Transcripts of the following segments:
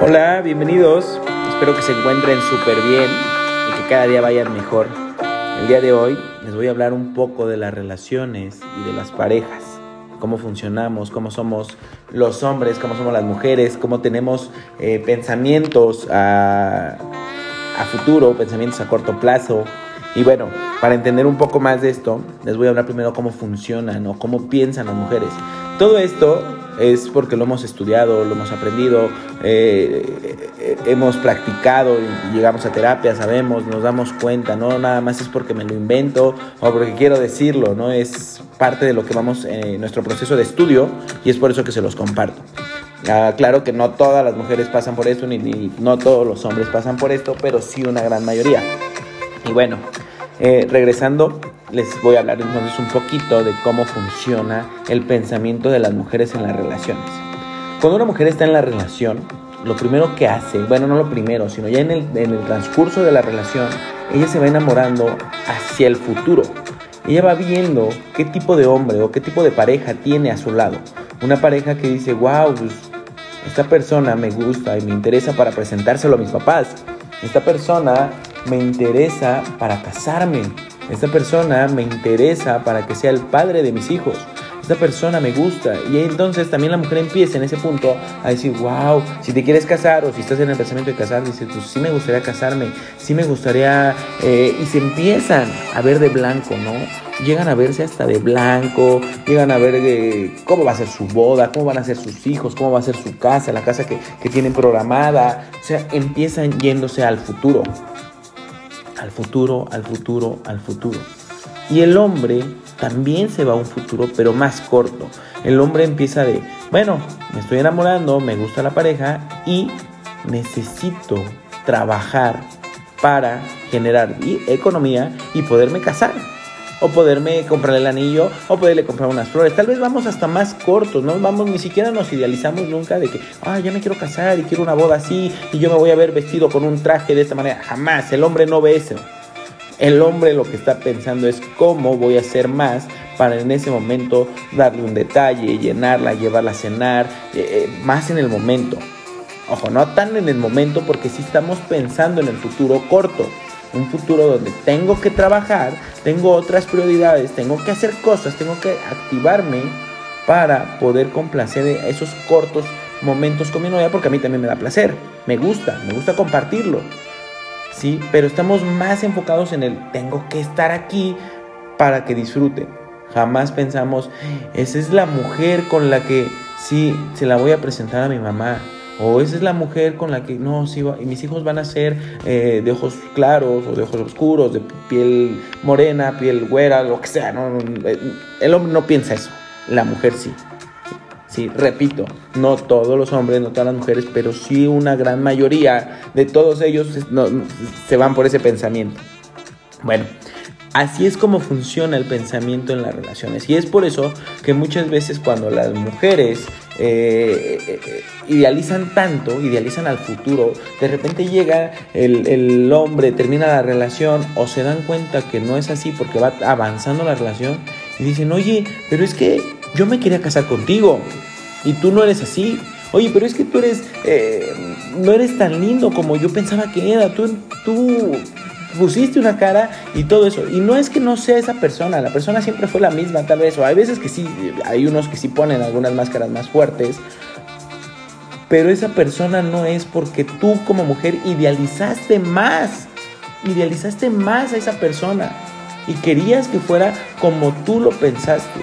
Hola, bienvenidos. Espero que se encuentren súper bien y que cada día vayan mejor. El día de hoy les voy a hablar un poco de las relaciones y de las parejas. Cómo funcionamos, cómo somos los hombres, cómo somos las mujeres, cómo tenemos eh, pensamientos a, a futuro, pensamientos a corto plazo. Y bueno, para entender un poco más de esto, les voy a hablar primero cómo funcionan o cómo piensan las mujeres. Todo esto es porque lo hemos estudiado, lo hemos aprendido, eh, eh, hemos practicado, llegamos a terapia, sabemos, nos damos cuenta, no nada más es porque me lo invento o porque quiero decirlo, no es parte de lo que vamos en nuestro proceso de estudio y es por eso que se los comparto. Ah, claro que no todas las mujeres pasan por esto, ni, no todos los hombres pasan por esto, pero sí una gran mayoría. Y bueno, eh, regresando, les voy a hablar entonces un poquito de cómo funciona el pensamiento de las mujeres en las relaciones. Cuando una mujer está en la relación, lo primero que hace, bueno, no lo primero, sino ya en el, transcurso de la relación, ella se va enamorando hacia el futuro. Ella va viendo qué tipo de hombre o qué tipo de pareja tiene a su lado. Una pareja que dice, wow, pues, esta persona me gusta y me interesa para presentárselo a mis papás. Esta persona me interesa para casarme. Esta persona me interesa para que sea el padre de mis hijos. Esta persona me gusta. Y entonces también la mujer empieza en ese punto a decir, wow, si te quieres casar o si estás en el pensamiento de casar, dices, pues sí me gustaría casarme, sí me gustaría... Eh, y se empiezan a ver de blanco, ¿no? Llegan a verse hasta de blanco, llegan a ver eh, cómo va a ser su boda, cómo van a ser sus hijos, cómo va a ser su casa, la casa que, que tienen programada. O sea, empiezan yéndose al futuro al futuro, al futuro, al futuro. Y el hombre también se va a un futuro, pero más corto. El hombre empieza de, bueno, me estoy enamorando, me gusta la pareja y necesito trabajar para generar economía y poderme casar o poderme comprar el anillo, o poderle comprar unas flores. Tal vez vamos hasta más cortos, no vamos, ni siquiera nos idealizamos nunca de que, ah, ya me quiero casar y quiero una boda así, y yo me voy a ver vestido con un traje de esta manera. Jamás, el hombre no ve eso. El hombre lo que está pensando es cómo voy a hacer más para en ese momento darle un detalle, llenarla, llevarla a cenar, eh, eh, más en el momento. Ojo, no tan en el momento porque si estamos pensando en el futuro corto un futuro donde tengo que trabajar, tengo otras prioridades, tengo que hacer cosas, tengo que activarme para poder complacer esos cortos momentos con mi novia porque a mí también me da placer, me gusta, me gusta compartirlo. Sí, pero estamos más enfocados en el tengo que estar aquí para que disfrute. Jamás pensamos, esa es la mujer con la que sí se la voy a presentar a mi mamá o esa es la mujer con la que, no, sí, y mis hijos van a ser eh, de ojos claros o de ojos oscuros, de piel morena, piel güera, lo que sea. No, eh, el hombre no piensa eso, la mujer sí. Sí, repito, no todos los hombres, no todas las mujeres, pero sí una gran mayoría de todos ellos se van por ese pensamiento. Bueno, Así es como funciona el pensamiento en las relaciones. Y es por eso que muchas veces cuando las mujeres eh, eh, idealizan tanto, idealizan al futuro, de repente llega el, hombre, termina la relación o se dan cuenta que no es así porque va avanzando la relación y dicen, oye, pero es que yo me quería casar contigo y tú no eres así. Oye, pero es que tú eres, eh, no eres tan lindo como yo pensaba que era. Tú pusiste una cara y todo eso. Y no es que no sea esa persona, la persona siempre fue la misma tal vez, o hay veces que sí, hay unos que sí ponen algunas máscaras más fuertes, pero esa persona no es porque tú como mujer idealizaste más, idealizaste más a esa persona y querías que fuera como tú lo pensaste.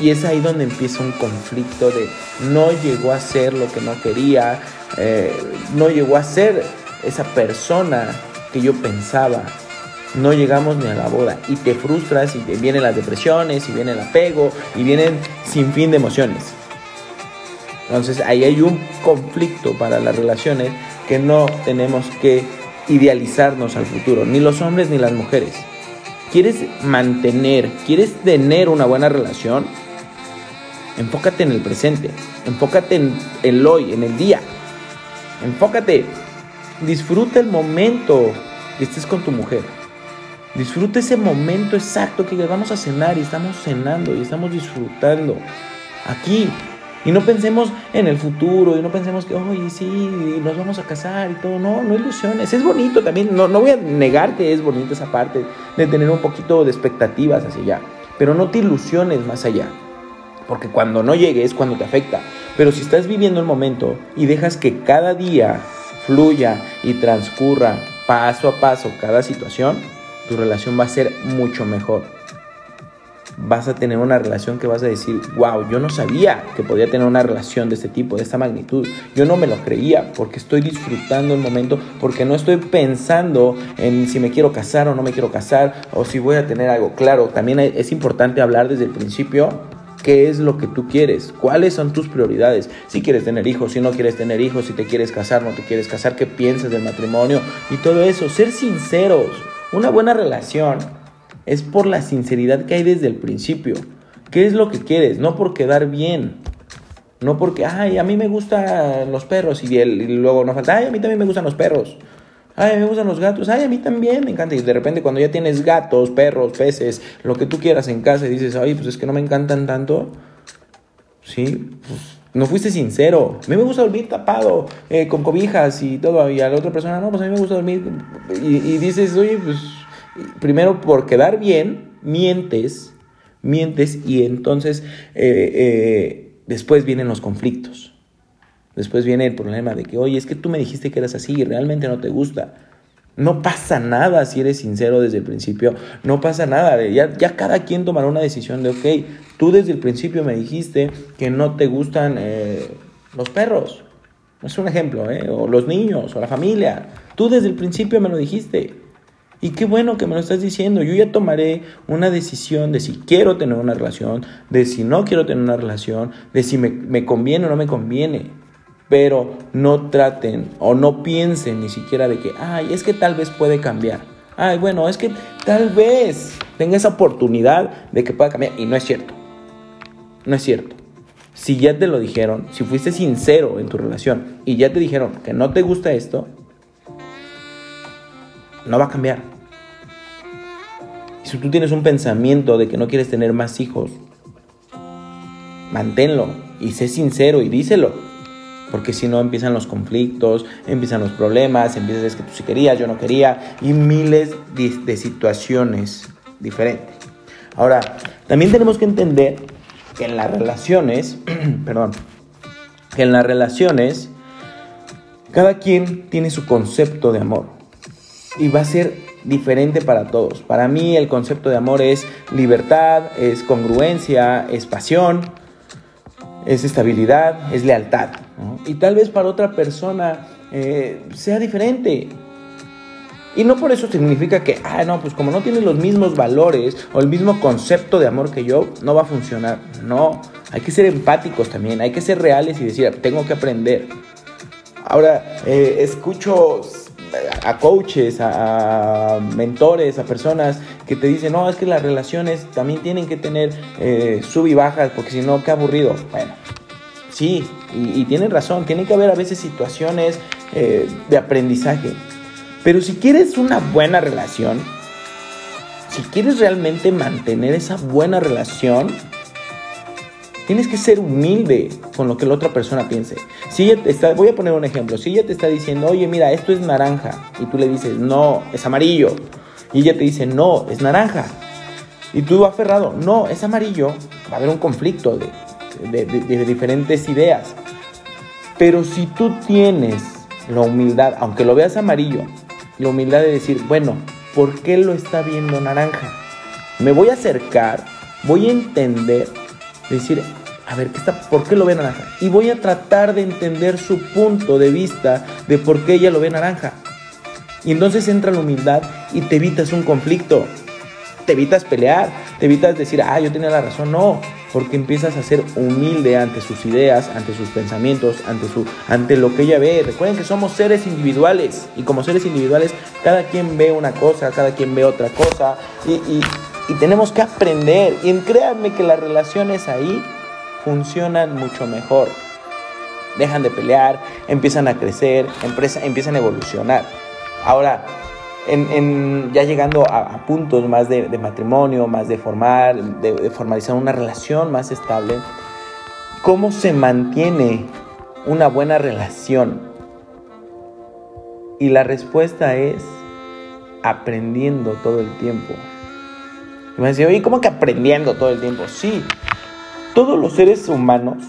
Y es ahí donde empieza un conflicto de no llegó a ser lo que no quería, eh, no llegó a ser esa persona que yo pensaba. No llegamos ni a la boda y te frustras y te vienen las depresiones y viene el apego y vienen sin fin de emociones. Entonces ahí hay un conflicto para las relaciones que no tenemos que idealizarnos al futuro, ni los hombres ni las mujeres. ¿Quieres mantener, quieres tener una buena relación? Enfócate en el presente, enfócate en el hoy, en el día. Enfócate Disfruta el momento que estés con tu mujer. Disfruta ese momento exacto que vamos a cenar y estamos cenando y estamos disfrutando. Aquí, Y no pensemos en el futuro, y no pensemos que, oye, sí, nos vamos a casar y todo. No, no ilusiones. Es bonito también, no, no voy a negar que es bonito esa parte de tener un poquito de expectativas hacia allá. Pero no te ilusiones más allá. Porque cuando no llegue es cuando te afecta. Pero si estás viviendo el momento y dejas que cada día fluya y transcurra paso a paso cada situación, tu relación va a ser mucho mejor. Vas a tener una relación que vas a decir, wow, yo no sabía que podía tener una relación de este tipo, de esta magnitud. Yo no me lo creía porque estoy disfrutando el momento, porque no estoy pensando en si me quiero casar o no me quiero casar, o si voy a tener algo. Claro, también es importante hablar desde el principio qué es lo que tú quieres, cuáles son tus prioridades, si quieres tener hijos, si no quieres tener hijos, si te quieres casar, no te quieres casar, qué piensas del matrimonio y todo eso, ser sinceros. Una buena relación es por la sinceridad que hay desde el principio. ¿Qué es lo que quieres? No por quedar bien. No porque, ay, a mí me gustan los perros y, y luego no falta, ay, a mí también me gustan los perros. Ay, me gustan los gatos. Ay, a mí también me encanta. Y de repente cuando ya tienes gatos, perros, peces, lo que tú quieras en casa y dices, ay, pues es que no me encantan tanto. Sí, pues no fuiste sincero. A mí me gusta dormir tapado, eh, con cobijas y todo. Y a la otra persona, no, pues a mí me gusta dormir. Y, dices, oye, pues primero por quedar bien, mientes, mientes y entonces eh, eh, después vienen los conflictos. Después viene el problema de que, oye, es que tú me dijiste que eras así y realmente no te gusta. No pasa nada si eres sincero desde el principio. No pasa nada. Ya, ya cada quien tomará una decisión de, ok, tú desde el principio me dijiste que no te gustan eh, los perros. Es un ejemplo, ¿eh? O los niños, o la familia. Tú desde el principio me lo dijiste. Y qué bueno que me lo estás diciendo. Yo ya tomaré una decisión de si quiero tener una relación, de si no quiero tener una relación, de si me, me conviene o no me conviene pero no traten o no piensen ni siquiera de que, ay, es que tal vez puede cambiar. Ay, bueno, es que tal vez tenga esa oportunidad de que pueda cambiar. Y no es cierto. No es cierto. Si ya te lo dijeron, si fuiste sincero en tu relación y ya te dijeron que no te gusta esto, no va a cambiar. Si tú tienes un pensamiento de que no quieres tener más hijos, manténlo y sé sincero y díselo porque si no empiezan los conflictos, empiezan los problemas, empiezas es que tú sí querías, yo no quería, y miles de, situaciones diferentes. Ahora, también tenemos que entender que en las relaciones, perdón, que en las relaciones, cada quien tiene su concepto de amor y va a ser diferente para todos. Para mí el concepto de amor es libertad, es congruencia, es pasión, es estabilidad, es lealtad. Y tal vez para otra persona eh, sea diferente. Y no por eso significa que, ah, no, pues como no tiene los mismos valores o el mismo concepto de amor que yo, no va a funcionar. No, hay que ser empáticos también, hay que ser reales y decir, tengo que aprender. Ahora, eh, escucho a coaches, a, mentores, a personas que te dicen, no, es que las relaciones también tienen que tener eh, sub y bajas, porque si no, qué aburrido. Bueno, sí, y, tienen razón, tiene que haber a veces situaciones eh, de aprendizaje. Pero si quieres una buena relación, si quieres realmente mantener esa buena relación, Tienes que ser humilde con lo que la otra persona piense. Si ella te está, voy a poner un ejemplo. Si ella te está diciendo, oye, mira, esto es naranja, y tú le dices, no, es amarillo, y ella te dice, no, es naranja, y tú aferrado, no, es amarillo, va a haber un conflicto de, de diferentes ideas. Pero si tú tienes la humildad, aunque lo veas amarillo, la humildad de decir, bueno, ¿por qué lo está viendo naranja? Me voy a acercar, voy a entender decir, a ver, ¿qué está, ¿por qué lo ve naranja? Y voy a tratar de entender su punto de vista de por qué ella lo ve naranja. Y entonces entra la humildad y te evitas un conflicto. Te evitas pelear, te evitas decir, ah, yo tenía la razón. No, porque empiezas a ser humilde ante sus ideas, ante sus pensamientos, ante, su, ante lo que ella ve. Recuerden que somos seres individuales y como seres individuales cada quien ve una cosa, cada quien ve otra cosa. y y tenemos que aprender. Y créanme que las relaciones ahí funcionan mucho mejor. Dejan de pelear, empiezan a crecer, empiezan a evolucionar. Ahora, en, ya llegando a, puntos más de, matrimonio, más de formar, de, formalizar una relación más estable, ¿Cómo se mantiene una buena relación? Y la respuesta es aprendiendo todo el tiempo. Y me decía, oye, ¿cómo que aprendiendo todo el tiempo? Sí, todos los seres humanos,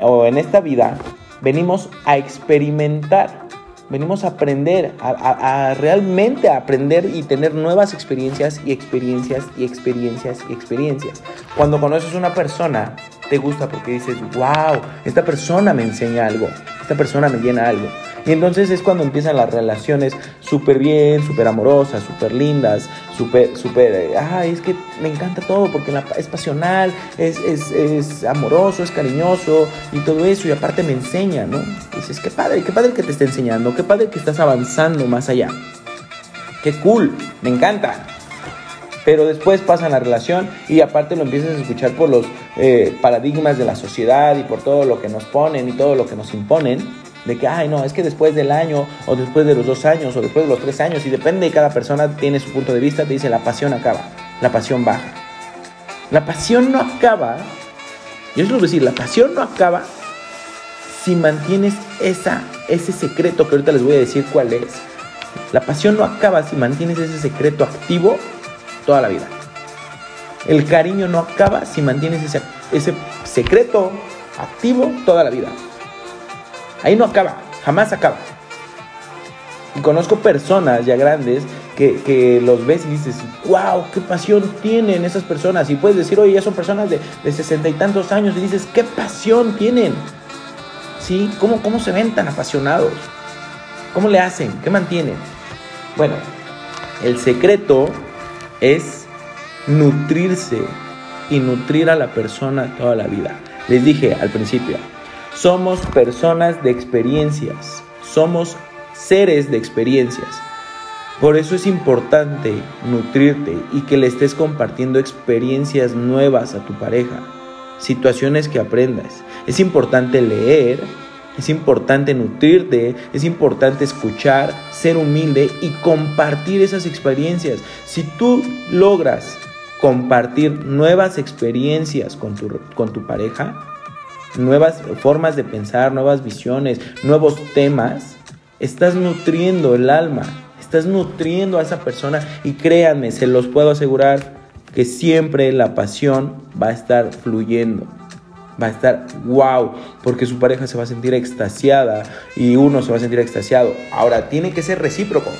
o en esta vida, venimos a experimentar venimos a aprender, a, realmente aprender y tener nuevas experiencias y experiencias y experiencias y experiencias. Cuando conoces una persona, te gusta porque dices, wow, esta persona me enseña algo, esta persona me llena algo. Y entonces es cuando empiezan las relaciones súper bien, súper amorosas, súper lindas, súper, súper, ay, es que me encanta todo porque es pasional, es, es, es, amoroso, es cariñoso y todo eso. Y aparte me enseña, ¿no? dices, qué padre, qué padre que te esté enseñando, qué padre que estás avanzando más allá. Qué cool, me encanta pero después pasa la relación y aparte lo empiezas a escuchar por los eh, paradigmas de la sociedad y por todo lo que nos ponen y todo lo que nos imponen de que, ay, no, es que después del año, o después de los dos años, o después de los tres años, y depende de cada persona, tiene su punto de vista, te dice, la pasión acaba, la pasión baja. La pasión no acaba, yo es lo decir, la pasión no acaba si mantienes esa, ese secreto que ahorita les voy a decir cuál es. La pasión no acaba si mantienes ese secreto activo toda la vida. El cariño no acaba si mantienes ese, ese secreto activo toda la vida. Ahí no acaba, jamás acaba. Y conozco personas ya grandes que, los ves y dices, wow, qué pasión tienen esas personas. Y puedes decir, oye, ya son personas de, sesenta y tantos años. Y dices, qué pasión tienen. ¿Sí? ¿Cómo, ¿Cómo se ven tan apasionados? ¿Cómo le hacen? ¿Qué mantienen? Bueno, el secreto es nutrirse y nutrir a la persona toda la vida. Les dije al principio, somos personas de experiencias, somos seres de experiencias. Por eso es importante nutrirte y que le estés compartiendo experiencias nuevas a tu pareja, situaciones que aprendas. Es importante leer, es importante nutrirte, es importante escuchar, ser humilde y compartir esas experiencias. Si tú logras compartir nuevas experiencias con tu, con tu pareja, nuevas formas de pensar, nuevas visiones, nuevos temas, estás nutriendo el alma, estás nutriendo a esa persona y créanme, se los puedo asegurar que siempre la pasión va a estar fluyendo. Va a estar wow, porque su pareja se va a sentir extasiada y uno se va a sentir extasiado. Ahora, tiene que ser recíproco.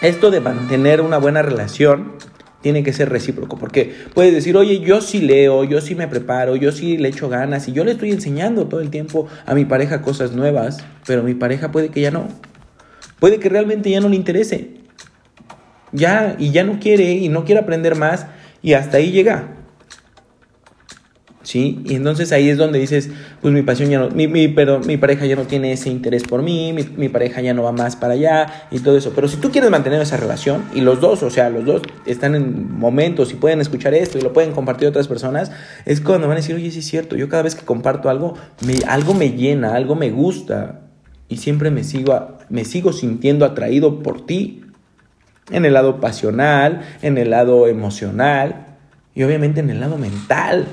Esto de mantener una buena relación tiene que ser recíproco, porque puedes decir, oye, yo sí leo, yo sí me preparo, yo sí le echo ganas y yo le estoy enseñando todo el tiempo a mi pareja cosas nuevas, pero mi pareja puede que ya no. Puede que realmente ya no le interese. Ya, y ya no quiere y no quiere aprender más y hasta ahí llega. ¿Sí? Y entonces ahí es donde dices, pues mi pasión ya no, mi, mi, pero mi pareja ya no tiene ese interés por mí, mi, pareja ya no va más para allá y todo eso. Pero si tú quieres mantener esa relación y los dos, o sea, los dos están en momentos y pueden escuchar esto y lo pueden compartir otras personas, es cuando van a decir, oye, sí es cierto, yo cada vez que comparto algo, me, algo me llena, algo me gusta y siempre me sigo, me sigo sintiendo atraído por ti. En el lado pasional, en el lado emocional y obviamente en el lado mental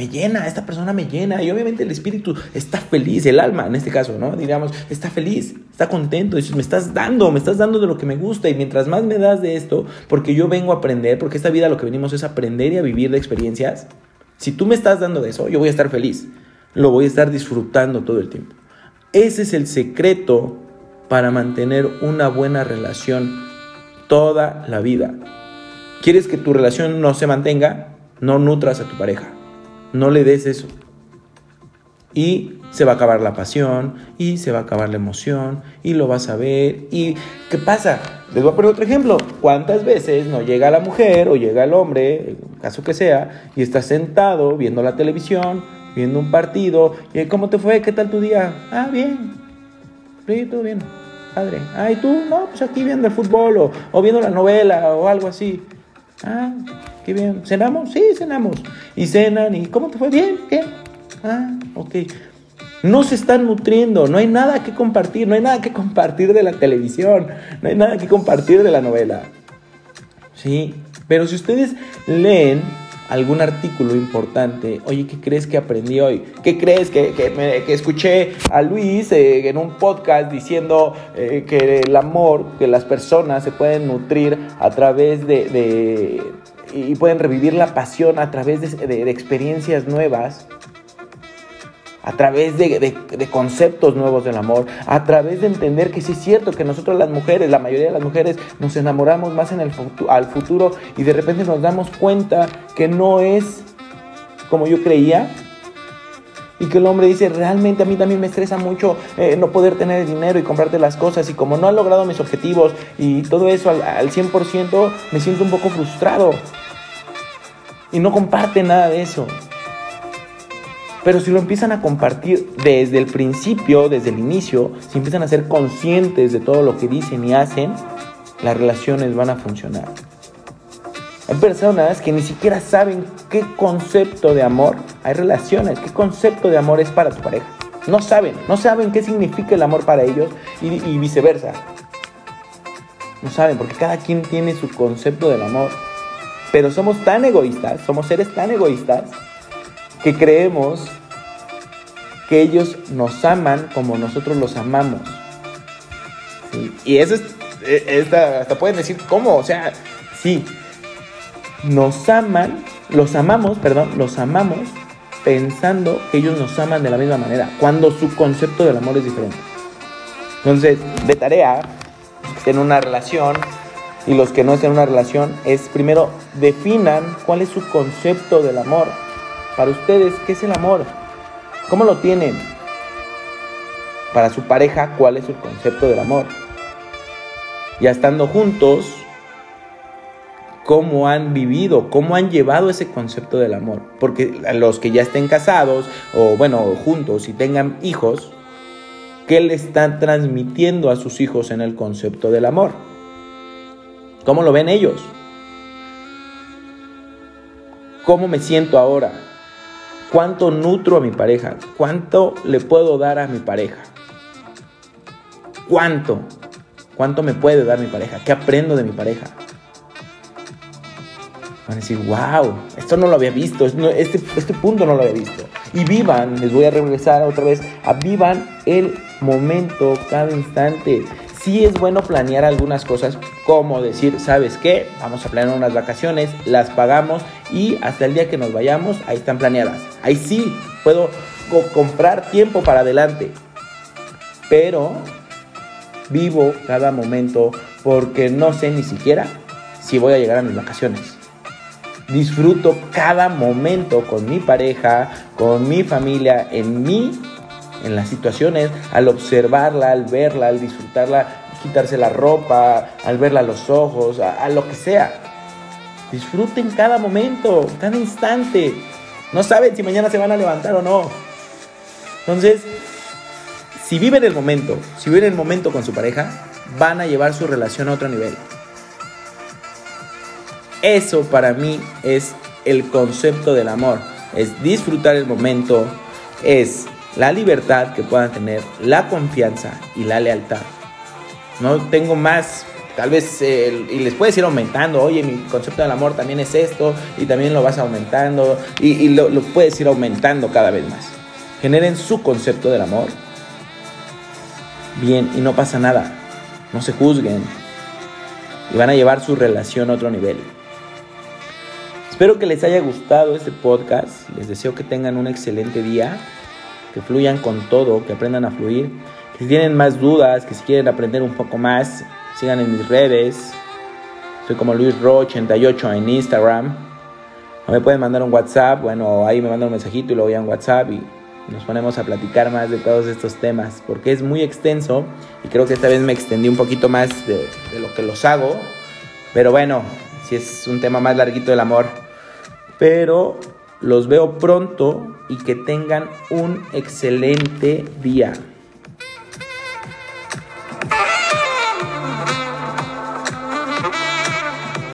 me llena, esta persona me llena y obviamente el espíritu está feliz, el alma en este caso, ¿no? Diríamos, está feliz, está contento, dices, me estás dando, me estás dando de lo que me gusta y mientras más me das de esto, porque yo vengo a aprender, porque esta vida lo que venimos es aprender y a vivir de experiencias, si tú me estás dando de eso, yo voy a estar feliz, lo voy a estar disfrutando todo el tiempo. Ese es el secreto para mantener una buena relación toda la vida. ¿Quieres que tu relación no se mantenga? No nutras a tu pareja. No le des eso. Y se va a acabar la pasión, y se va a acabar la emoción, y lo vas a ver. ¿Y qué pasa? Les voy a poner otro ejemplo. ¿Cuántas veces no llega la mujer o llega el hombre, caso que sea, y está sentado viendo la televisión, viendo un partido, y ¿cómo te fue? ¿Qué tal tu día? Ah, bien. Sí, todo bien. Padre. Ah, ¿y tú? No, pues aquí viendo el fútbol o, o viendo la novela o algo así. Ah, qué bien. ¿Cenamos? Sí, cenamos. Y cenan, ¿y cómo te fue? Bien, bien. Ah, ok. No se están nutriendo, no hay nada que compartir, no hay nada que compartir de la televisión, no hay nada que compartir de la novela. Sí, pero si ustedes leen algún artículo importante, oye, ¿qué crees que aprendí hoy? ¿Qué crees que, que, escuché a Luis eh, en un podcast diciendo eh, que el amor, que las personas se pueden nutrir a través de, y pueden revivir la pasión a través de experiencias nuevas? a través de, conceptos nuevos del amor, a través de entender que sí es cierto que nosotros las mujeres, la mayoría de las mujeres, nos enamoramos más en el al futuro y de repente nos damos cuenta que no es como yo creía. Y que el hombre dice, realmente a mí también me estresa mucho eh, no poder tener dinero y comprarte las cosas. Y como no han logrado mis objetivos y todo eso al, al 100%, me siento un poco frustrado. Y no comparte nada de eso. Pero si lo empiezan a compartir desde el principio, desde el inicio, si empiezan a ser conscientes de todo lo que dicen y hacen, las relaciones van a funcionar. Hay personas que ni siquiera saben qué concepto de amor, hay relaciones, qué concepto de amor es para tu pareja. No saben, no saben qué significa el amor para ellos y viceversa. No saben, porque cada quien tiene su concepto del amor. Pero somos tan egoístas, somos seres tan egoístas que creemos que ellos nos aman como nosotros los amamos. Y eso es, e, hasta pueden decir, ¿cómo? O sea, sí, nos aman, los amamos, perdón, los amamos pensando que ellos nos aman de la misma manera, cuando su concepto del amor es diferente. Entonces, de tarea, en una relación y los que no estén en una relación, es primero definan cuál es su concepto del amor. Para ustedes, ¿qué es el amor? ¿Cómo lo tienen? Para su pareja, ¿cuál es su concepto del amor? Ya estando juntos, ¿cómo han vivido? ¿Cómo han llevado ese concepto del amor? Porque los que ya estén casados o bueno, juntos y tengan hijos, ¿qué le están transmitiendo a sus hijos en el concepto del amor? ¿Cómo lo ven ellos? ¿Cómo me siento ahora? ¿Cuánto nutro a mi pareja? ¿Cuánto le puedo dar a mi pareja? ¿Cuánto? ¿Cuánto me puede dar mi pareja? ¿Qué aprendo de mi pareja? Van a decir, wow, esto no lo había visto, este, este punto no lo había visto. Y vivan, les voy a regresar otra vez, a vivan el momento, cada instante sí es bueno planear algunas cosas, como decir, ¿sabes qué? Vamos a planear unas vacaciones, las pagamos y hasta el día que nos vayamos, ahí están planeadas. Ahí sí puedo comprar tiempo para adelante. Pero vivo cada momento porque no sé ni siquiera si voy a llegar a mis vacaciones. Disfruto cada momento con mi pareja, con mi familia, en mi en las situaciones, al observarla, al verla, al disfrutarla, quitarse la ropa, al verla a los ojos, a, lo que sea. Disfruten cada momento, cada instante. No saben si mañana se van a levantar o no. Entonces, si viven el momento, si viven el momento con su pareja, van a llevar su relación a otro nivel. Eso para mí es el concepto del amor. Es disfrutar el momento, es la libertad que puedan tener, la confianza y la lealtad. No tengo más, tal vez, y les puedes ir aumentando, oye, mi concepto del amor también es esto, y también lo vas aumentando, y, lo, lo puedes ir aumentando cada vez más. Generen su concepto del amor. Bien, y no pasa nada. No se juzguen. Y van a llevar su relación a otro nivel. Espero que les haya gustado este podcast. Les deseo que tengan un excelente día que fluyan con todo, que aprendan a fluir. si tienen más dudas, que si quieren aprender un poco más, sigan en mis redes. Soy como Luis Ro88 en Instagram. Me pueden mandar un WhatsApp, bueno, ahí me mandan un mensajito y lo voy a en WhatsApp y nos ponemos a platicar más de todos estos temas, porque es muy extenso y creo que esta vez me extendí un poquito más de, de lo que los hago. Pero bueno, si es un tema más larguito del amor. Pero los veo pronto y que tengan un excelente día.